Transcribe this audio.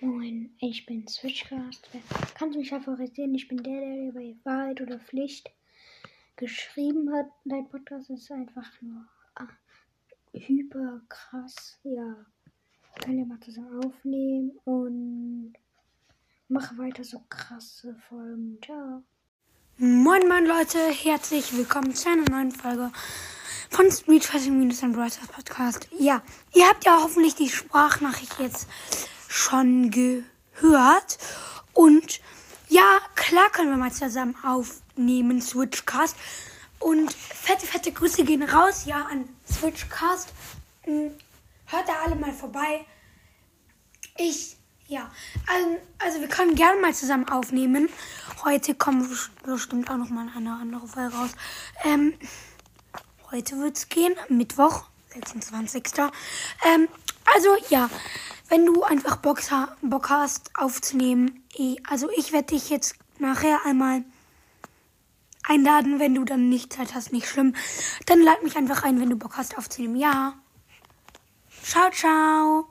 Moin, ich bin Switchcast. Wer kann mich favorisieren? Ich bin der, der bei Wahrheit oder Pflicht geschrieben hat. Dein Podcast ist einfach nur ah, hyper krass. Ja, können wir mal zusammen aufnehmen und mache weiter so krasse Folgen. Ciao. Moin moin Leute, herzlich willkommen zu einer neuen Folge von Speed Fashion Minus Brothers Podcast. Ja, ihr habt ja hoffentlich die Sprachnachricht jetzt schon gehört. Und ja, klar können wir mal zusammen aufnehmen, Switchcast. Und fette, fette Grüße gehen raus, ja, an Switchcast. Hm, hört da alle mal vorbei. Ich, ja, also, also wir können gerne mal zusammen aufnehmen. Heute kommt bestimmt auch noch mal eine andere Folge raus. Ähm, heute wird's gehen, Mittwoch, 26. Ähm, also ja, wenn du einfach Bock, Bock hast aufzunehmen, eh, also ich werde dich jetzt nachher einmal einladen, wenn du dann nicht Zeit hast, nicht schlimm. Dann lad mich einfach ein, wenn du Bock hast aufzunehmen. Ja. Ciao, ciao.